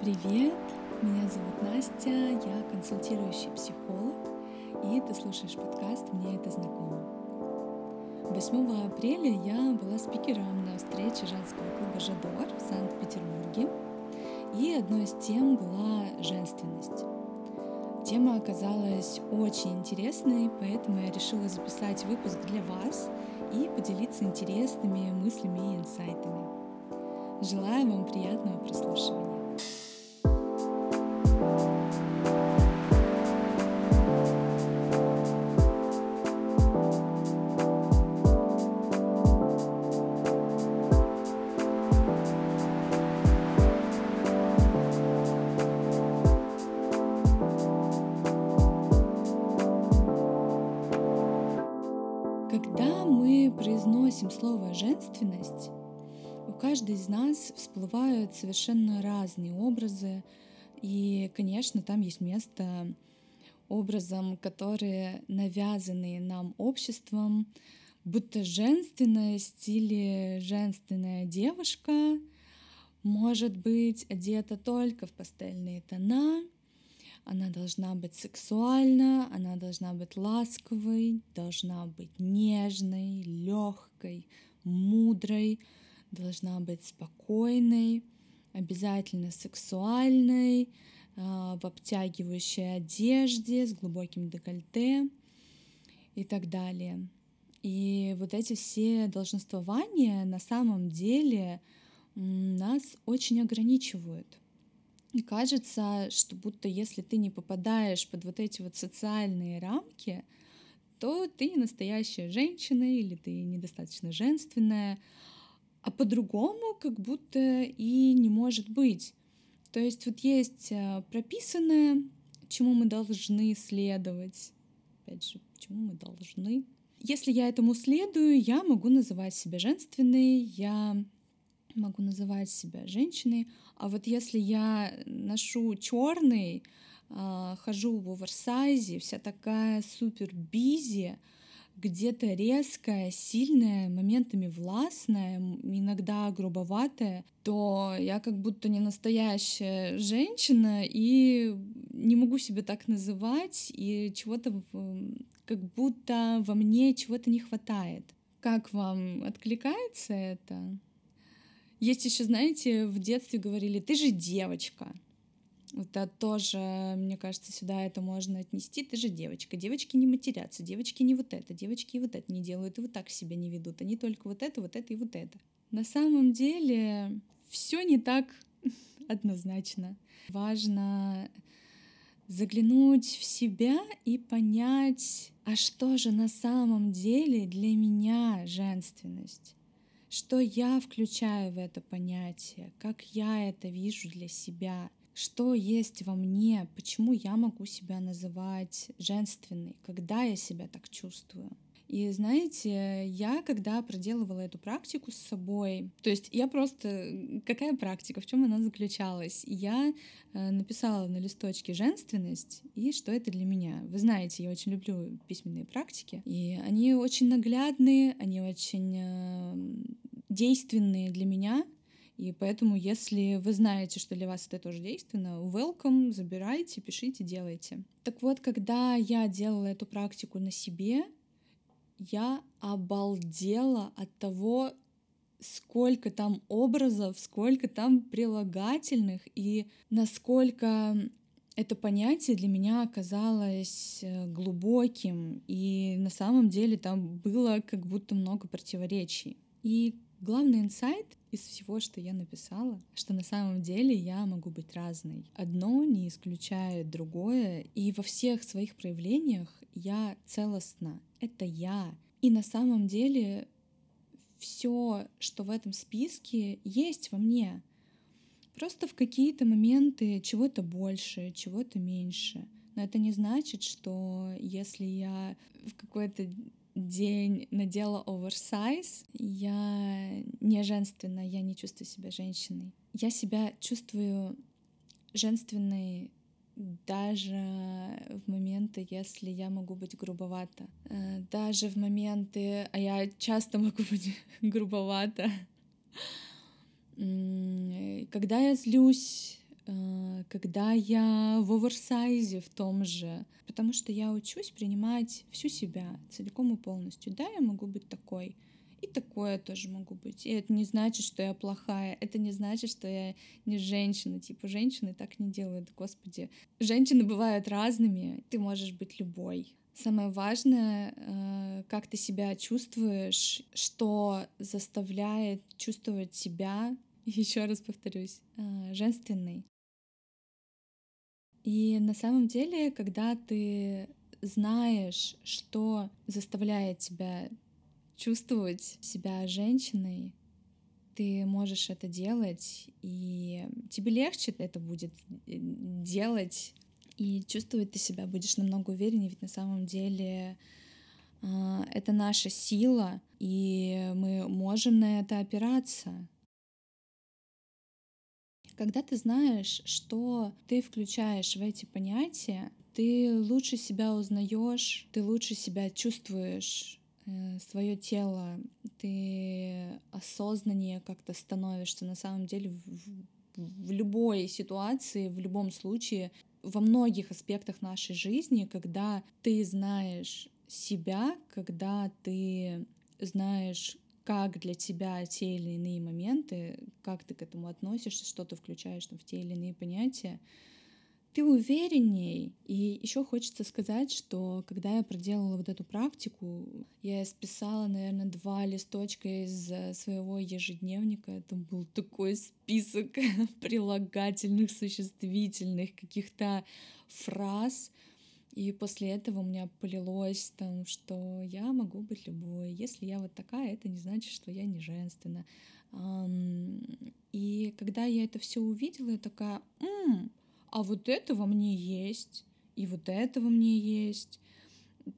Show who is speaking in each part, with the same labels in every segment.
Speaker 1: Привет, меня зовут Настя, я консультирующий психолог, и ты слушаешь подкаст «Мне это знакомо». 8 апреля я была спикером на встрече женского клуба «Жадор» в Санкт-Петербурге, и одной из тем была женственность. Тема оказалась очень интересной, поэтому я решила записать выпуск для вас и поделиться интересными мыслями и инсайтами. Желаю вам приятного прослушивания. Произносим слово «женственность», у каждой из нас всплывают совершенно разные образы, и, конечно, там есть место образам, которые навязаны нам обществом, будто женственность или женственная девушка может быть одета только в пастельные тона, она должна быть сексуальна, она должна быть ласковой, должна быть нежной, легкой, мудрой, должна быть спокойной, обязательно сексуальной, а, в обтягивающей одежде, с глубоким декольте и так далее. И вот эти все долженствования на самом деле нас очень ограничивают. И кажется, что будто если ты не попадаешь под вот эти вот социальные рамки, то ты не настоящая женщина или ты недостаточно женственная, а по-другому как будто и не может быть. То есть вот есть э, прописанное, чему мы должны следовать. Опять же, почему мы должны? Если я этому следую, я могу называть себя женственной, я могу называть себя женщиной. А вот если я ношу черный, а, хожу в оверсайзе, вся такая супер бизи, где-то резкая, сильная, моментами властная, иногда грубоватая, то я как будто не настоящая женщина и не могу себя так называть, и чего-то как будто во мне чего-то не хватает. Как вам откликается это? Есть еще, знаете, в детстве говорили, ты же девочка. Это тоже, мне кажется, сюда это можно отнести. Ты же девочка. Девочки не матерятся, девочки не вот это, девочки и вот это не делают, и вот так себя не ведут. Они только вот это, вот это и вот это. На самом деле все не так однозначно. Важно заглянуть в себя и понять, а что же на самом деле для меня женственность? Что я включаю в это понятие, как я это вижу для себя, что есть во мне, почему я могу себя называть женственной, когда я себя так чувствую. И знаете, я когда проделывала эту практику с собой, то есть я просто... Какая практика, в чем она заключалась? Я э, написала на листочке женственность и что это для меня. Вы знаете, я очень люблю письменные практики, и они очень наглядные, они очень э, действенные для меня, и поэтому, если вы знаете, что для вас это тоже действенно, welcome, забирайте, пишите, делайте. Так вот, когда я делала эту практику на себе, я обалдела от того, сколько там образов, сколько там прилагательных и насколько это понятие для меня оказалось э, глубоким, и на самом деле там было как будто много противоречий. И главный инсайт из всего, что я написала, что на самом деле я могу быть разной. Одно не исключает другое, и во всех своих проявлениях я целостна это я. И на самом деле все, что в этом списке, есть во мне. Просто в какие-то моменты чего-то больше, чего-то меньше. Но это не значит, что если я в какой-то день надела оверсайз, я не женственна, я не чувствую себя женщиной. Я себя чувствую женственной даже в моменты, если я могу быть грубовата. Э, даже в моменты, а я часто могу быть грубовата, когда я злюсь, когда я в оверсайзе в том же, потому что я учусь принимать всю себя целиком и полностью. Да, я могу быть такой, и такое тоже могу быть. И это не значит, что я плохая. Это не значит, что я не женщина. Типа, женщины так не делают. Господи. Женщины бывают разными. Ты можешь быть любой. Самое важное, э, как ты себя чувствуешь, что заставляет чувствовать себя, еще раз повторюсь, э, женственной. И на самом деле, когда ты знаешь, что заставляет тебя чувствовать себя женщиной, ты можешь это делать, и тебе легче это будет э, делать, и чувствовать ты себя будешь намного увереннее, ведь на самом деле э, это наша сила, и мы можем на это опираться. Когда ты знаешь, что ты включаешь в эти понятия, ты лучше себя узнаешь, ты лучше себя чувствуешь, Э, свое тело, ты осознаннее как-то становишься на самом деле в, в любой ситуации, в любом случае, во многих аспектах нашей жизни, когда ты знаешь себя, когда ты знаешь, как для тебя те или иные моменты, как ты к этому относишься, что ты включаешь там, в те или иные понятия, ты уверенней. И еще хочется сказать, что когда я проделала вот эту практику, я списала, наверное, два листочка из э, своего ежедневника. Это был такой список прилагательных, существительных, каких-то фраз. И после этого у меня полилось там, что я могу быть любой. Если я вот такая, это не значит, что я не женственна. И когда я это все увидела, я такая, М, а вот это во мне есть, и вот это во мне есть.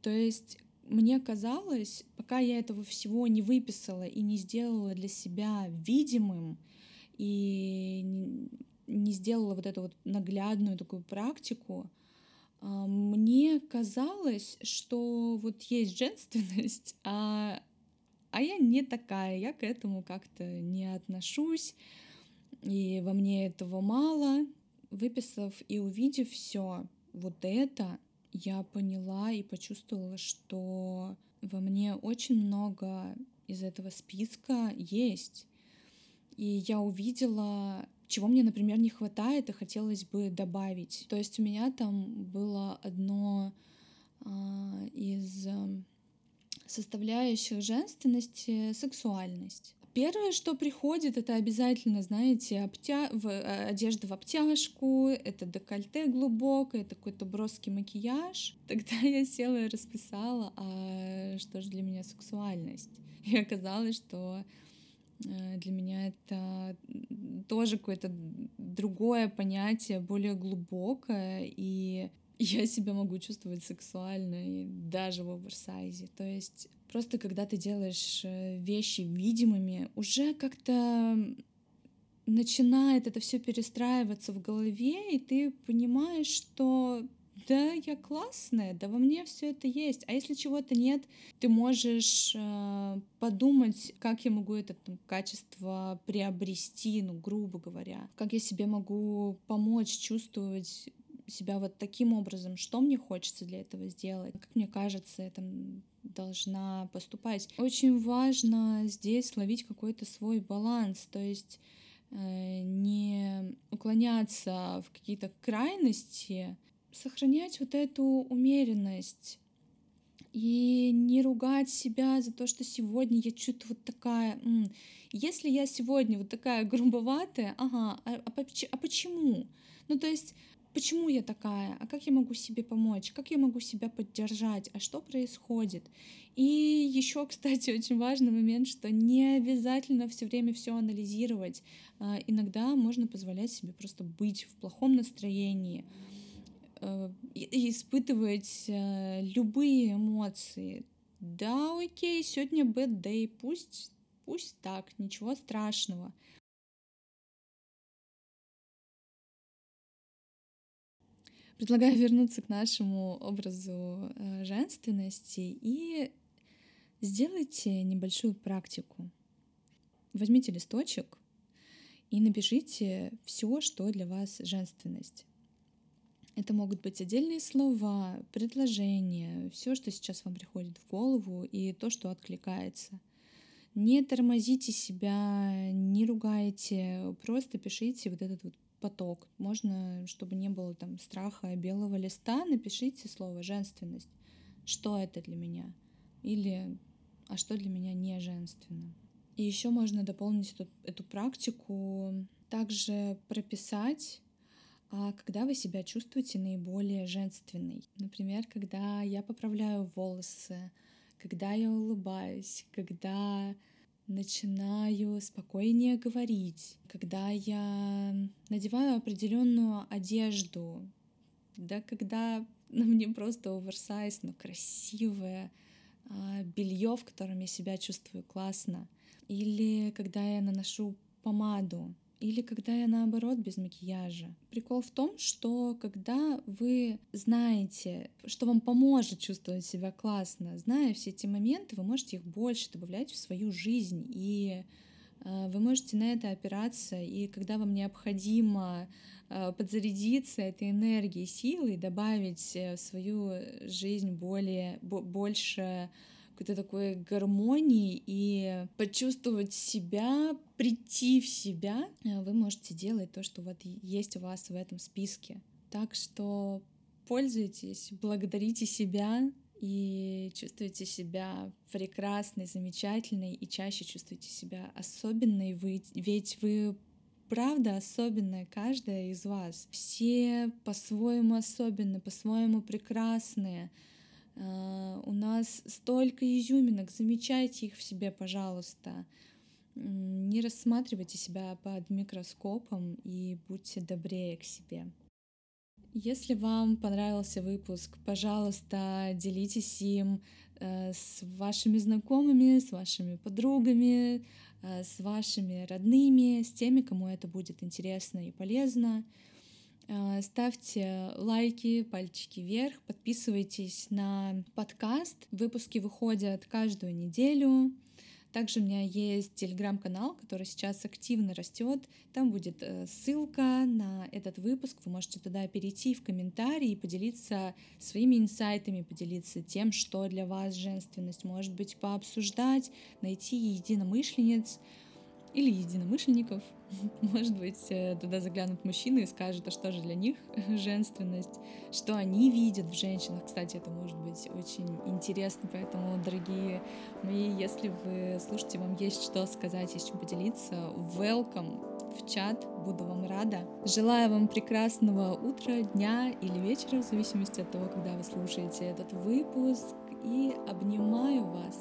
Speaker 1: То есть мне казалось, пока я этого всего не выписала и не сделала для себя видимым, и не сделала вот эту вот наглядную такую практику, мне казалось, что вот есть женственность, а, а я не такая, я к этому как-то не отношусь, и во мне этого мало, выписав и увидев все вот это, я поняла и почувствовала, что во мне очень много из этого списка есть. И я увидела, чего мне, например, не хватает и хотелось бы добавить. То есть у меня там было одно а, из составляющих женственности — сексуальность. Первое, что приходит, это обязательно, знаете, обтя... в... Э, одежда в обтяжку, это декольте глубокое, это какой-то броский макияж. Тогда я села и расписала, а что же для меня сексуальность. И оказалось, что э, для меня это тоже какое-то другое понятие, более глубокое, и я себя могу чувствовать сексуально и даже в оверсайзе. То есть просто когда ты делаешь э, вещи видимыми, уже как-то начинает это все перестраиваться в голове, и ты понимаешь, что да, я классная, да во мне все это есть. А если чего-то нет, ты можешь э, подумать, как я могу это там, качество приобрести, ну, грубо говоря, как я себе могу помочь чувствовать себя вот таким образом, что мне хочется для этого сделать, как мне кажется, это должна поступать. Очень важно здесь ловить какой-то свой баланс, то есть э, не уклоняться в какие-то крайности, сохранять вот эту умеренность и не ругать себя за то, что сегодня я что-то вот такая. Если я сегодня вот такая грубоватая, ага, а, а, а почему? Ну то есть почему я такая, а как я могу себе помочь, как я могу себя поддержать, а что происходит. И еще, кстати, очень важный момент, что не обязательно все время все анализировать. А, иногда можно позволять себе просто быть в плохом настроении, и испытывать э, любые эмоции. Да, окей, сегодня bad day, пусть, пусть так, ничего страшного. Предлагаю вернуться к нашему образу э, женственности и сделайте небольшую практику. Возьмите листочек и напишите все, что для вас женственность. Это могут быть отдельные слова, предложения, все, что сейчас вам приходит в голову и то, что откликается. Не тормозите себя, не ругайте, просто пишите вот этот вот поток. Можно, чтобы не было там страха белого листа, напишите слово женственность. Что это для меня? Или а что для меня не женственно? И еще можно дополнить эту, эту практику, также прописать а когда вы себя чувствуете наиболее женственной? Например, когда я поправляю волосы, когда я улыбаюсь, когда начинаю спокойнее говорить, когда я надеваю определенную одежду, да, когда на мне просто оверсайз, но красивое а, белье, в котором я себя чувствую классно, или когда я наношу помаду, или когда я наоборот без макияжа. Прикол в том, что когда вы знаете, что вам поможет чувствовать себя классно, зная все эти моменты, вы можете их больше добавлять в свою жизнь. И э, вы можете на это опираться, и когда вам необходимо э, подзарядиться этой энергией, силой, добавить э, в свою жизнь более, больше какой-то такой гармонии и почувствовать себя, прийти в себя, э, вы можете делать то, что вот есть у вас в этом списке. Так что пользуйтесь, благодарите себя и чувствуйте себя прекрасной, замечательной и чаще чувствуйте себя особенной, вы, ведь вы правда особенная, каждая из вас. Все по-своему особенны, по-своему прекрасные. А, у нас столько изюминок, замечайте их в себе, пожалуйста. Не рассматривайте себя под микроскопом и будьте добрее к себе. Если вам понравился выпуск, пожалуйста, делитесь им э, с вашими знакомыми, с вашими подругами, э, с вашими родными, с теми, кому это будет интересно и полезно. Э, ставьте лайки, пальчики вверх, подписывайтесь на подкаст. Выпуски выходят каждую неделю. Также у меня есть телеграм-канал, который сейчас активно растет. Там будет э, ссылка на этот выпуск. Вы можете туда перейти в комментарии и поделиться своими инсайтами, поделиться тем, что для вас женственность. Может быть, пообсуждать, найти единомышленниц или единомышленников. Может быть, э, туда заглянут мужчины и скажут, а что же для них женственность, что они видят в женщинах. Кстати, это может быть очень интересно, поэтому, дорогие мои, если вы слушаете, вам есть что сказать, есть чем поделиться, welcome в чат, буду вам рада. Желаю вам прекрасного утра, дня или вечера, в зависимости от того, когда вы слушаете этот выпуск, и обнимаю вас